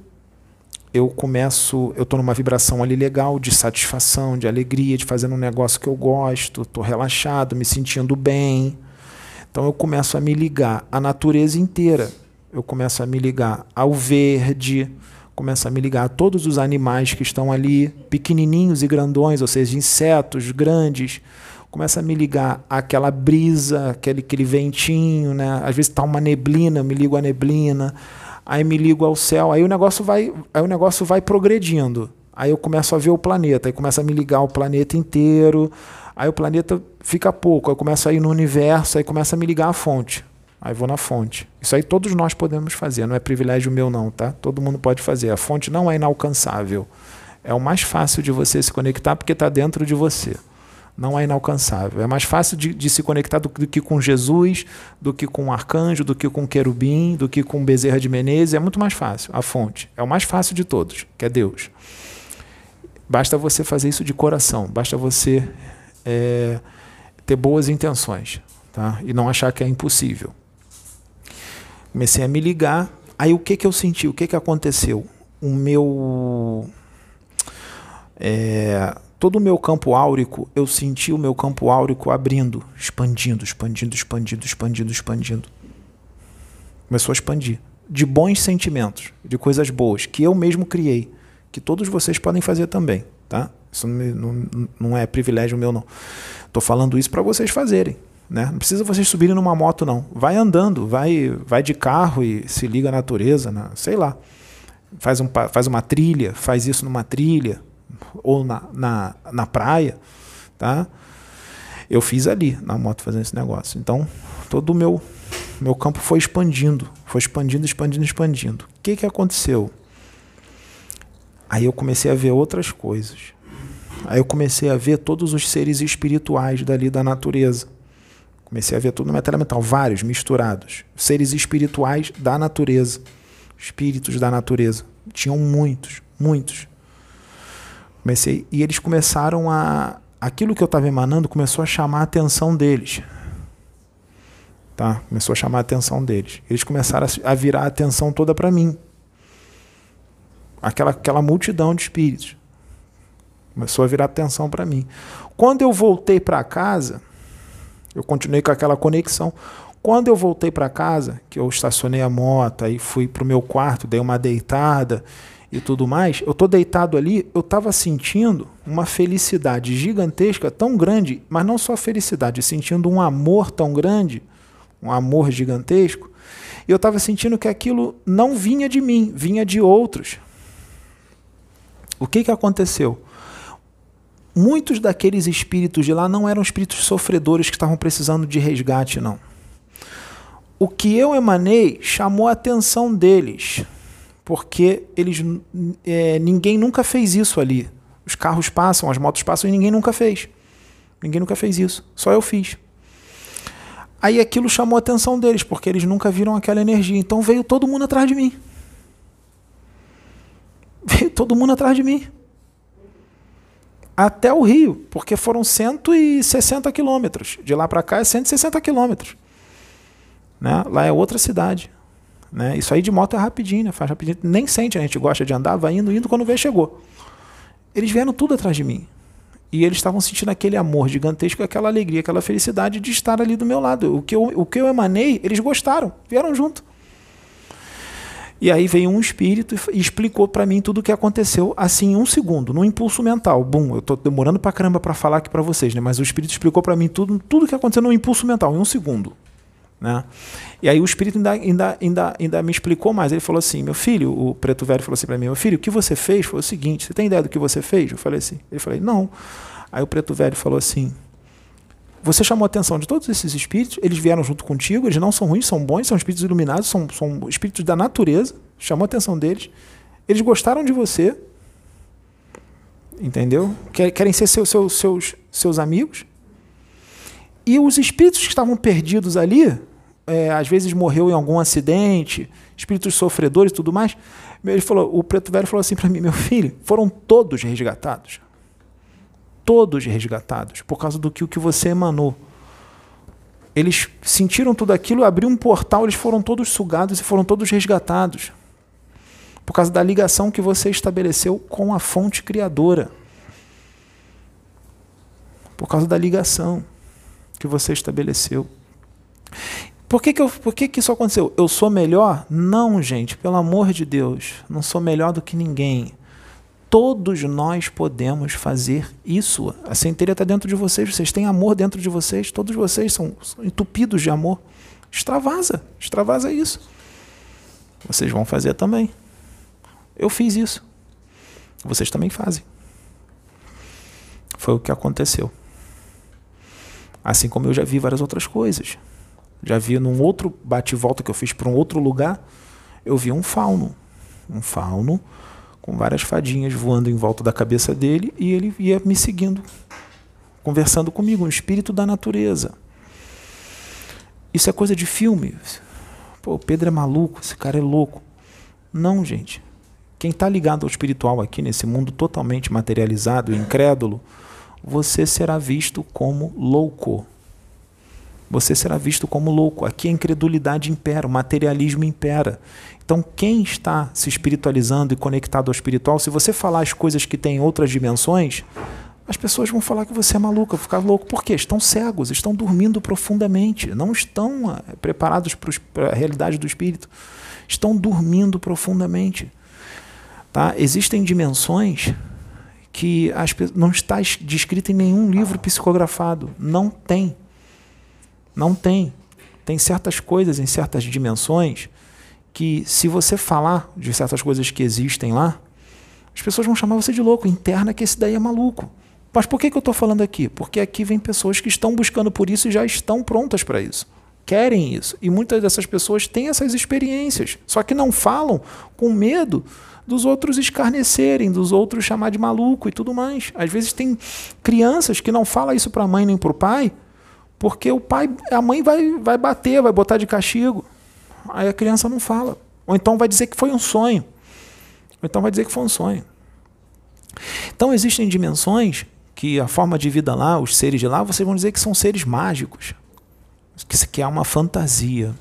eu começo, eu estou numa vibração ali legal, de satisfação, de alegria, de fazendo um negócio que eu gosto, estou relaxado, me sentindo bem. Então eu começo a me ligar à natureza inteira. Eu começo a me ligar ao verde, começo a me ligar a todos os animais que estão ali, pequenininhos e grandões, ou seja, insetos grandes, começa a me ligar àquela brisa, aquele, aquele ventinho, né? Às vezes está uma neblina, eu me ligo à neblina, aí me ligo ao céu, aí o negócio vai, aí o negócio vai progredindo. Aí eu começo a ver o planeta, aí começa a me ligar ao planeta inteiro, aí o planeta fica pouco, aí eu começo a ir no universo, aí começa a me ligar à fonte. Aí vou na fonte. Isso aí todos nós podemos fazer, não é privilégio meu não, tá? Todo mundo pode fazer. A fonte não é inalcançável. É o mais fácil de você se conectar porque está dentro de você não é inalcançável. É mais fácil de, de se conectar do, do, que com Jesus, do que com um arcanjo, do que com um querubim, do que com Bezerra de Menezes. É muito mais fácil. A fonte é o mais fácil de todos, que é Deus. Basta você fazer isso de coração, basta você é, ter boas intenções tá? e não achar que é impossível. Comecei a me ligar. Aí o que, que eu senti? O que, que aconteceu? O meu. É, todo o meu campo áurico, eu senti o meu campo áurico abrindo, expandindo, expandindo, expandindo, expandindo, expandindo. Começou a expandir. De bons sentimentos, de coisas boas, que eu mesmo criei, que todos vocês podem fazer também, tá? Isso não, não, não é privilégio meu, não. Estou falando isso para vocês fazerem. Né? Não precisa vocês subirem numa moto, não. Vai andando, vai, vai de carro e se liga à natureza, né? sei lá. Faz, um, faz uma trilha, faz isso numa trilha, ou na, na, na praia, tá? Eu fiz ali na moto fazendo esse negócio. Então, todo o meu, meu campo foi expandindo, foi expandindo, expandindo, expandindo. O que, que aconteceu? Aí eu comecei a ver outras coisas. Aí eu comecei a ver todos os seres espirituais dali da natureza. Comecei a ver tudo no matéria mental, vários misturados. Seres espirituais da natureza. Espíritos da natureza. Tinham muitos, muitos. Comecei e eles começaram a aquilo que eu estava emanando começou a chamar a atenção deles. Tá? Começou a chamar a atenção deles. Eles começaram a virar a atenção toda para mim. Aquela aquela multidão de espíritos começou a virar atenção para mim. Quando eu voltei para casa, eu continuei com aquela conexão. Quando eu voltei para casa, que eu estacionei a moto, aí fui para o meu quarto, dei uma deitada e tudo mais, eu tô deitado ali, eu estava sentindo uma felicidade gigantesca, tão grande, mas não só felicidade, sentindo um amor tão grande, um amor gigantesco, e eu estava sentindo que aquilo não vinha de mim, vinha de outros. O que, que aconteceu? Muitos daqueles espíritos de lá não eram espíritos sofredores que estavam precisando de resgate, não. O que eu emanei chamou a atenção deles porque eles é, ninguém nunca fez isso ali. Os carros passam, as motos passam e ninguém nunca fez. Ninguém nunca fez isso. Só eu fiz. Aí aquilo chamou a atenção deles, porque eles nunca viram aquela energia. Então veio todo mundo atrás de mim. Veio todo mundo atrás de mim. Até o Rio, porque foram 160 quilômetros. De lá para cá é 160 quilômetros. Né? Lá é outra cidade. Né? Isso aí de moto é rapidinho, né? faz rapidinho. Nem sente, a gente gosta de andar, vai indo, indo, quando vê, chegou. Eles vieram tudo atrás de mim. E eles estavam sentindo aquele amor gigantesco, aquela alegria, aquela felicidade de estar ali do meu lado. O que eu, o que eu emanei, eles gostaram, vieram junto. E aí veio um espírito e explicou para mim tudo o que aconteceu assim em um segundo, num impulso mental. Bum, eu estou demorando para caramba para falar aqui para vocês, né? Mas o espírito explicou para mim tudo, tudo o que aconteceu num impulso mental, em um segundo. Né? E aí o espírito ainda, ainda, ainda, ainda me explicou mais. Ele falou assim: meu filho, o preto velho falou assim para mim: meu filho, o que você fez foi o seguinte: você tem ideia do que você fez? Eu falei assim: ele falou, não. Aí o preto velho falou assim: você chamou a atenção de todos esses espíritos, eles vieram junto contigo, eles não são ruins, são bons, são espíritos iluminados, são, são espíritos da natureza, chamou a atenção deles, eles gostaram de você, entendeu? Querem ser seus, seus, seus, seus amigos. E os espíritos que estavam perdidos ali, é, às vezes morreu em algum acidente, espíritos sofredores e tudo mais. Ele falou, o preto velho falou assim para mim, meu filho, foram todos resgatados. Todos resgatados, por causa do que o que você emanou. Eles sentiram tudo aquilo, abriu um portal, eles foram todos sugados e foram todos resgatados. Por causa da ligação que você estabeleceu com a fonte criadora. Por causa da ligação que você estabeleceu. Por que, que, eu, por que, que isso aconteceu? Eu sou melhor? Não, gente, pelo amor de Deus. Não sou melhor do que ninguém. Todos nós podemos fazer isso. A centelha está dentro de vocês, vocês têm amor dentro de vocês, todos vocês são, entupidos de amor. Extravasa, extravasa isso. Vocês vão fazer também. Eu fiz isso. Vocês também fazem. Foi o que aconteceu. Assim como eu já vi várias outras coisas. Já vi num outro bate-volta que eu fiz para um outro lugar, eu vi um fauno. Um fauno com várias fadinhas voando em volta da cabeça dele e ele ia me seguindo, conversando comigo, um espírito da natureza. Isso é coisa de filme. Pô, o Pedro é maluco, esse cara é louco. Não, gente. Quem está ligado ao espiritual aqui nesse mundo totalmente materializado, incrédulo, você será visto como louco você será visto como louco. Aqui a incredulidade impera, o materialismo impera. Então, quem está se espiritualizando e conectado ao espiritual, se você falar as coisas que têm outras dimensões, as pessoas vão falar que você é maluco, ficar louco. Por quê? Estão cegos, estão dormindo profundamente, não estão eh, preparados para a realidade do espírito. Estão dormindo profundamente. Tá? Existem dimensões que as, não está descrita em nenhum livro psicografado. Não tem. Não tem. Tem certas coisas em certas dimensões que, se você falar de certas coisas que existem lá, as pessoas vão chamar você de louco. Interna que esse daí é maluco. Mas por que, que eu estou falando aqui? Porque aqui vem pessoas que estão buscando por isso e já estão prontas para isso. Querem isso. E muitas dessas pessoas têm essas experiências. Só que não falam com medo dos outros escarnecerem, dos outros chamar de maluco e tudo mais. Às vezes tem crianças que não falam isso para a mãe nem para o pai, porque o pai, a mãe vai, vai bater, vai botar de castigo. Aí a criança não fala. Ou então vai dizer que foi um sonho. Ou então vai dizer que foi um sonho. Então existem dimensões que a forma de vida lá, os seres de lá, vocês vão dizer que são seres mágicos. Que é uma fantasia.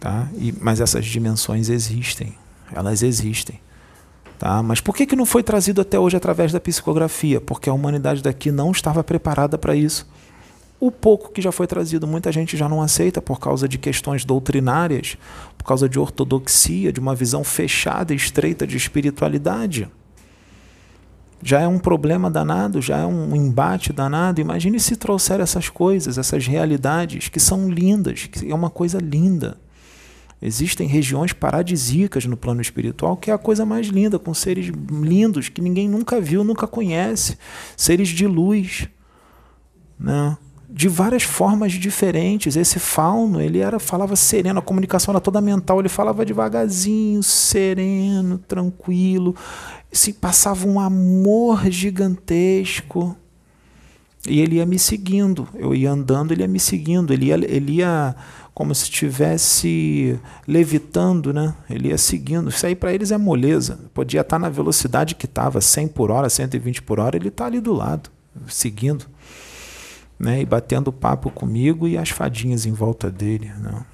Tá? E, mas essas dimensões existem. Elas existem. Tá? Mas por que, que não foi trazido até hoje através da psicografia? Porque a humanidade daqui não estava preparada para isso. O pouco que já foi trazido, muita gente já não aceita por causa de questões doutrinárias, por causa de ortodoxia, de uma visão fechada e estreita de espiritualidade. Já é um problema danado, já é um embate danado. Imagine se trouxer essas coisas, essas realidades que são lindas, que é uma coisa linda. Existem regiões paradisíacas no plano espiritual que é a coisa mais linda, com seres lindos que ninguém nunca viu, nunca conhece, seres de luz, né? de várias formas diferentes. Esse fauno, ele era falava sereno, a comunicação era toda mental, ele falava devagarzinho, sereno, tranquilo, se passava um amor gigantesco. E ele ia me seguindo, eu ia andando, ele ia me seguindo, ele ia, ele ia como se estivesse levitando, né? Ele ia seguindo. Isso aí para eles é moleza. Podia estar na velocidade que estava, 100 por hora, 120 por hora, ele está ali do lado, seguindo né, e batendo papo comigo e as fadinhas em volta dele. Né?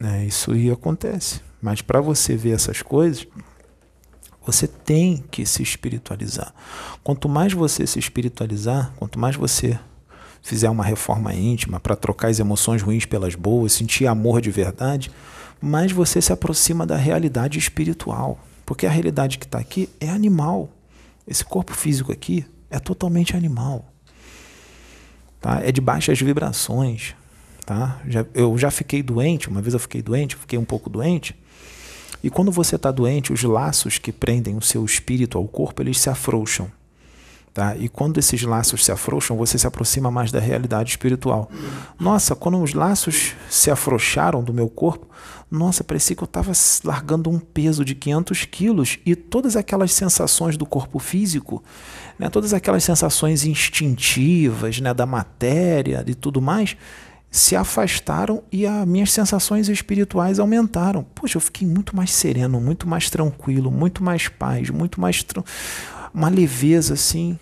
É, isso aí acontece. Mas para você ver essas coisas, você tem que se espiritualizar. Quanto mais você se espiritualizar, quanto mais você fizer uma reforma íntima para trocar as emoções ruins pelas boas, sentir amor de verdade, mais você se aproxima da realidade espiritual. Porque a realidade que está aqui é animal. Esse corpo físico aqui é totalmente animal. Tá? É de baixas vibrações. Tá? Já, eu já fiquei doente, uma vez eu fiquei doente, fiquei um pouco doente. E quando você está doente, os laços que prendem o seu espírito ao corpo, eles se afrouxam. Tá? E quando esses laços se afrouxam, você se aproxima mais da realidade espiritual. Nossa, quando os laços se afrouxaram do meu corpo, nossa, parecia que eu estava largando um peso de 500 quilos e todas aquelas sensações do corpo físico, né, todas aquelas sensações instintivas né, da matéria e tudo mais, se afastaram e as minhas sensações espirituais aumentaram. Poxa, eu fiquei muito mais sereno, muito mais tranquilo, muito mais paz, muito mais uma leveza assim,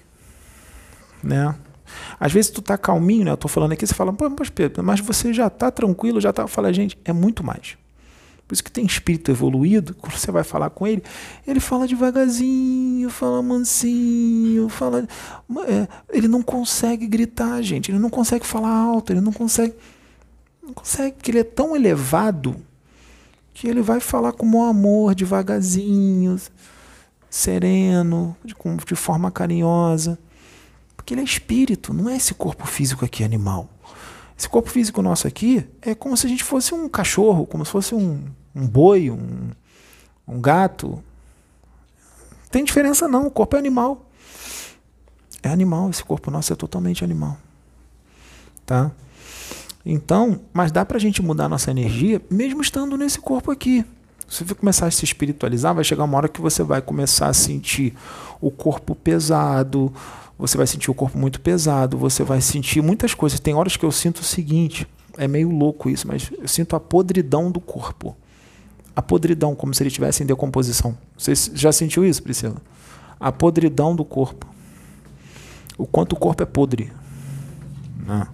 né? Às vezes tu tá calminho, né? Eu tô falando aqui, você fala, Pô, mas Pedro, mas você já tá tranquilo, já tá. Fala, gente, é muito mais. Por isso que tem espírito evoluído, quando você vai falar com ele, ele fala devagarzinho, fala mansinho, fala. É, ele não consegue gritar, gente. Ele não consegue falar alto, ele não consegue. Não consegue, porque ele é tão elevado que ele vai falar com o amor, devagarzinho, sereno, de, de forma carinhosa. Porque ele é espírito, não é esse corpo físico aqui animal. Esse corpo físico nosso aqui é como se a gente fosse um cachorro, como se fosse um, um boi, um, um gato. Não tem diferença não, o corpo é animal. É animal, esse corpo nosso é totalmente animal. Tá? Então, mas dá pra gente mudar a nossa energia mesmo estando nesse corpo aqui. Se você começar a se espiritualizar, vai chegar uma hora que você vai começar a sentir o corpo pesado, você vai sentir o corpo muito pesado, você vai sentir muitas coisas. Tem horas que eu sinto o seguinte, é meio louco isso, mas eu sinto a podridão do corpo. A podridão, como se ele estivesse em decomposição. Você já sentiu isso, Priscila? A podridão do corpo. O quanto o corpo é podre. Né?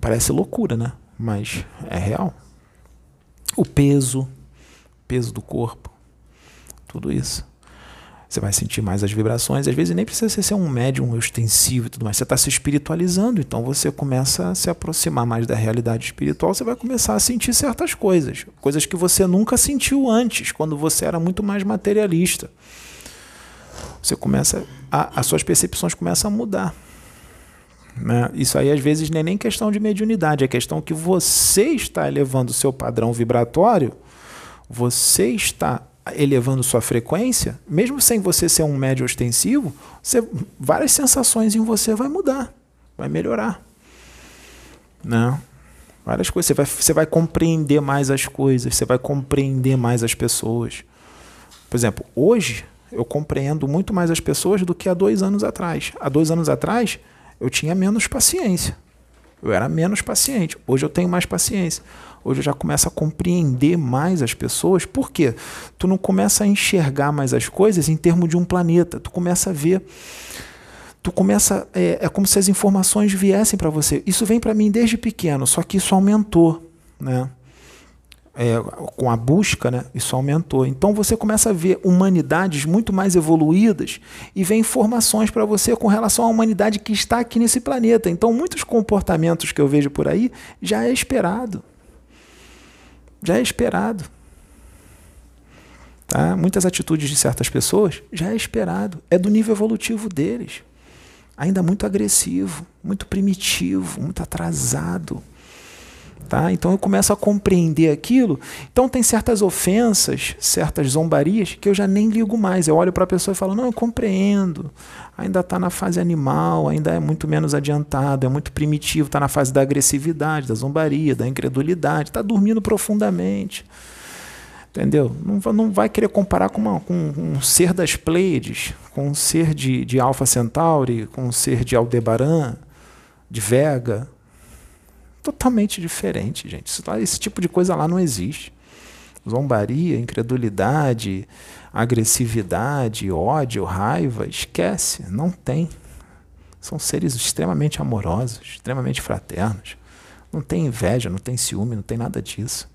Parece loucura, né? Mas é real. O peso, peso do corpo, tudo isso. Você vai sentir mais as vibrações. Às vezes nem precisa ser um médium extensivo e tudo mais. Você está se espiritualizando, então você começa a se aproximar mais da realidade espiritual. Você vai começar a sentir certas coisas, coisas que você nunca sentiu antes, quando você era muito mais materialista. Você começa, a, as suas percepções começam a mudar. Né? Isso aí às vezes não é nem questão de mediunidade, é questão que você está elevando o seu padrão vibratório, você está elevando sua frequência, mesmo sem você ser um médio ostensivo, você, várias sensações em você vai mudar, vai melhorar. Né? Várias coisas. Você vai, você vai compreender mais as coisas, você vai compreender mais as pessoas. Por exemplo, hoje eu compreendo muito mais as pessoas do que há dois anos atrás. Há dois anos atrás eu tinha menos paciência. Eu era menos paciente. Hoje eu tenho mais paciência. Hoje eu já começo a compreender mais as pessoas. Por quê? Tu não começa a enxergar mais as coisas em termos de um planeta. Tu começa a ver. Tu começa. É, é como se as informações viessem para você. Isso vem para mim desde pequeno, só que isso aumentou. Né? é, com a busca, né, isso aumentou. Então você começa a ver humanidades muito mais evoluídas e vem informações para você com relação à humanidade que está aqui nesse planeta. Então muitos comportamentos que eu vejo por aí já é esperado. Já é esperado. Tá? Muitas atitudes de certas pessoas já é esperado. É do nível evolutivo deles. Ainda muito agressivo, muito primitivo, muito atrasado. Tá? Então eu começo a compreender aquilo. Então tem certas ofensas, certas zombarias que eu já nem ligo mais. Eu olho para a pessoa e falo: não, eu compreendo. Ainda está na fase animal, ainda é muito menos adiantado, é muito primitivo, está na fase da agressividade, da zombaria, da incredulidade, está dormindo profundamente. Entendeu? Não, não vai querer comparar com, uma, com um ser das Pleiades, com um ser de, de Alpha Centauri, com um ser de Aldebaran, de Vega totalmente diferente, gente. Esse tipo de coisa lá não existe. Zombaria, incredulidade, agressividade, ódio, raiva, esquece, não tem. São seres extremamente amorosos, extremamente fraternos. Não tem inveja, não tem ciúme, não tem nada disso.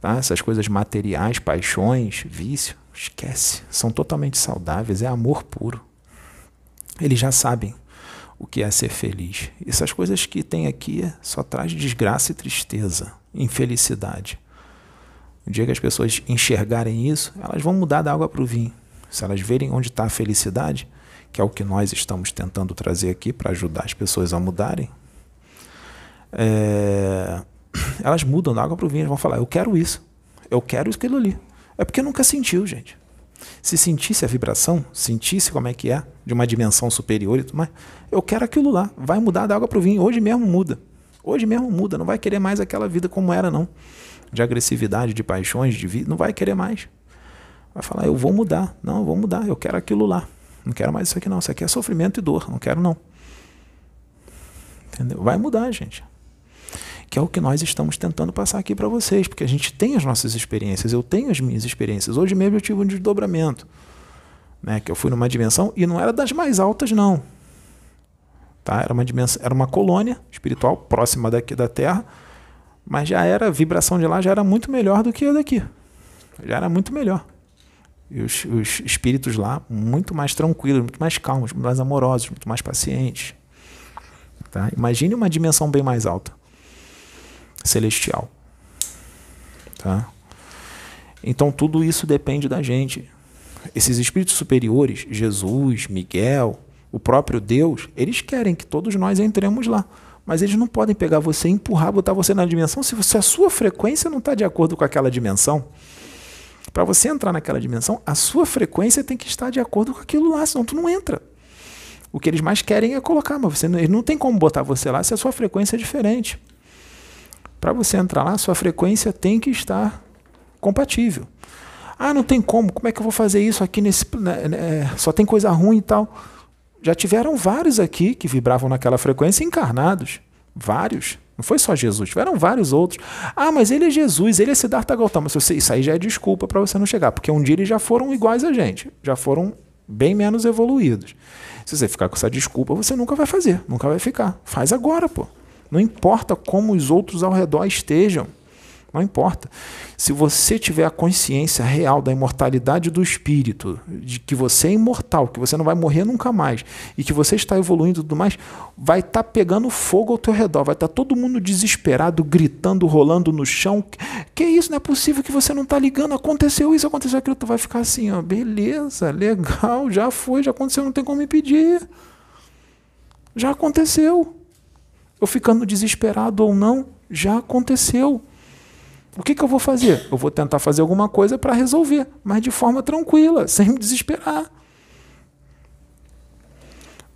Tá? Essas coisas materiais, paixões, vício, esquece. São totalmente saudáveis, é amor puro. Eles já sabem o que é ser feliz. Essas coisas que tem aqui só traz desgraça e tristeza, infelicidade. O dia que as pessoas enxergarem isso, elas vão mudar da água para o vinho. Se elas verem onde está a felicidade, que é o que nós estamos tentando trazer aqui para ajudar as pessoas a mudarem, é... elas mudam da água para o vinho. Elas vão falar: Eu quero isso, eu quero aquilo ali. É porque nunca sentiu, gente. Se sentisse a vibração, sentisse como é que é, de uma dimensão superior e tudo mais, eu quero aquilo lá. Vai mudar da água para o vinho. Hoje mesmo muda. Hoje mesmo muda. Não vai querer mais aquela vida como era, não. De agressividade, de paixões, de vida. Não vai querer mais. Vai falar, eu vou mudar. Não, eu vou mudar. Eu quero aquilo lá. Não quero mais isso aqui, não. Isso aqui é sofrimento e dor. Não quero, não. Entendeu? Vai mudar, gente que é o que nós estamos tentando passar aqui para vocês, porque a gente tem as nossas experiências, eu tenho as minhas experiências. Hoje mesmo eu tive um desdobramento, né, que eu fui numa dimensão e não era das mais altas não. Tá? Era uma dimensão, era uma colônia espiritual próxima daqui da Terra, mas já era a vibração de lá já era muito melhor do que a daqui. Já era muito melhor. E os, os espíritos lá muito mais tranquilos, muito mais calmos, muito mais amorosos, muito mais pacientes. Tá? Imagine uma dimensão bem mais alta celestial. Tá? Então tudo isso depende da gente. Esses espíritos superiores, Jesus, Miguel, o próprio Deus, eles querem que todos nós entremos lá. Mas eles não podem pegar você empurrar, botar você na dimensão se, a sua frequência não está de acordo com aquela dimensão. Para você entrar naquela dimensão, a sua frequência tem que estar de acordo com aquilo lá, senão tu não entra. O que eles mais querem é colocar, mas você, eles não tem como botar você lá se a sua frequência é diferente. Para você entrar lá, sua frequência tem que estar compatível. Ah, não tem como, como é que eu vou fazer isso aqui nesse. Né, né, só tem coisa ruim e tal. Já tiveram vários aqui que vibravam naquela frequência encarnados. Vários. Não foi só Jesus, tiveram vários outros. Ah, mas ele é Jesus, ele é Siddhartha Gautama. Isso aí já é desculpa para você não chegar, porque um dia eles já foram iguais a gente, já foram bem menos evoluídos. Se você ficar com essa desculpa, você nunca vai fazer, nunca vai ficar. Faz agora, pô. Não importa como os outros ao redor estejam. Não importa. Se você tiver a consciência real da imortalidade do espírito, de que você é imortal, que você não vai morrer nunca mais, e que você está evoluindo e tudo mais, vai estar tá pegando fogo ao teu redor, vai estar tá todo mundo desesperado, gritando, rolando no chão. Que isso? Não é possível que você não está ligando. Aconteceu isso, aconteceu aquilo. Tu vai ficar assim, ó, beleza, legal, já foi, já aconteceu, não tem como impedir. Já aconteceu eu ficando desesperado ou não, já aconteceu. O que, que eu vou fazer? Eu vou tentar fazer alguma coisa para resolver, mas de forma tranquila, sem me desesperar.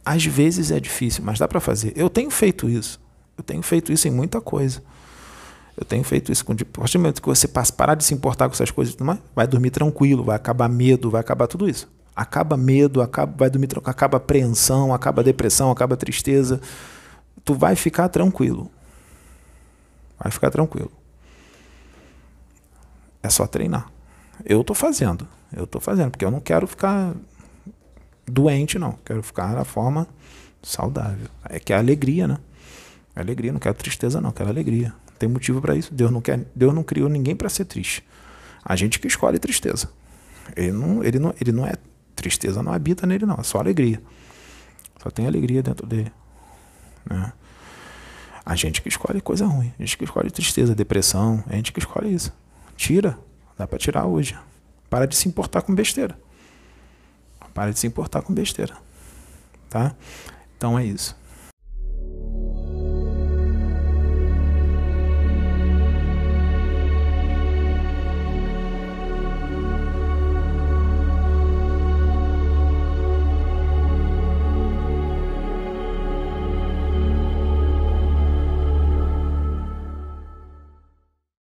Às vezes é difícil, mas dá para fazer. Eu tenho feito isso. Eu tenho feito isso em muita coisa. Eu tenho feito isso com partir do momento que você parar de se importar com essas coisas, vai dormir tranquilo, vai acabar medo, vai acabar tudo isso. Acaba medo, acaba, vai dormir, acaba apreensão, acaba depressão, acaba tristeza tu vai ficar tranquilo. Vai ficar tranquilo. É só treinar. Eu estou fazendo. Eu estou fazendo, porque eu não quero ficar doente, não. Quero ficar da forma saudável. É que é alegria, né? É alegria, não quero tristeza, não. Quero alegria. Tem motivo para isso. Deus não quer, Deus não criou ninguém para ser triste. A gente que escolhe tristeza. Ele não, ele não, ele não é tristeza, não habita nele não, é só alegria. Só tem alegria dentro dele. Né? A gente que escolhe coisa ruim, a gente que escolhe tristeza, depressão, a gente que escolhe isso. Tira, dá para tirar hoje. Para de se importar com besteira. Para de se importar com besteira. Tá? Então é isso.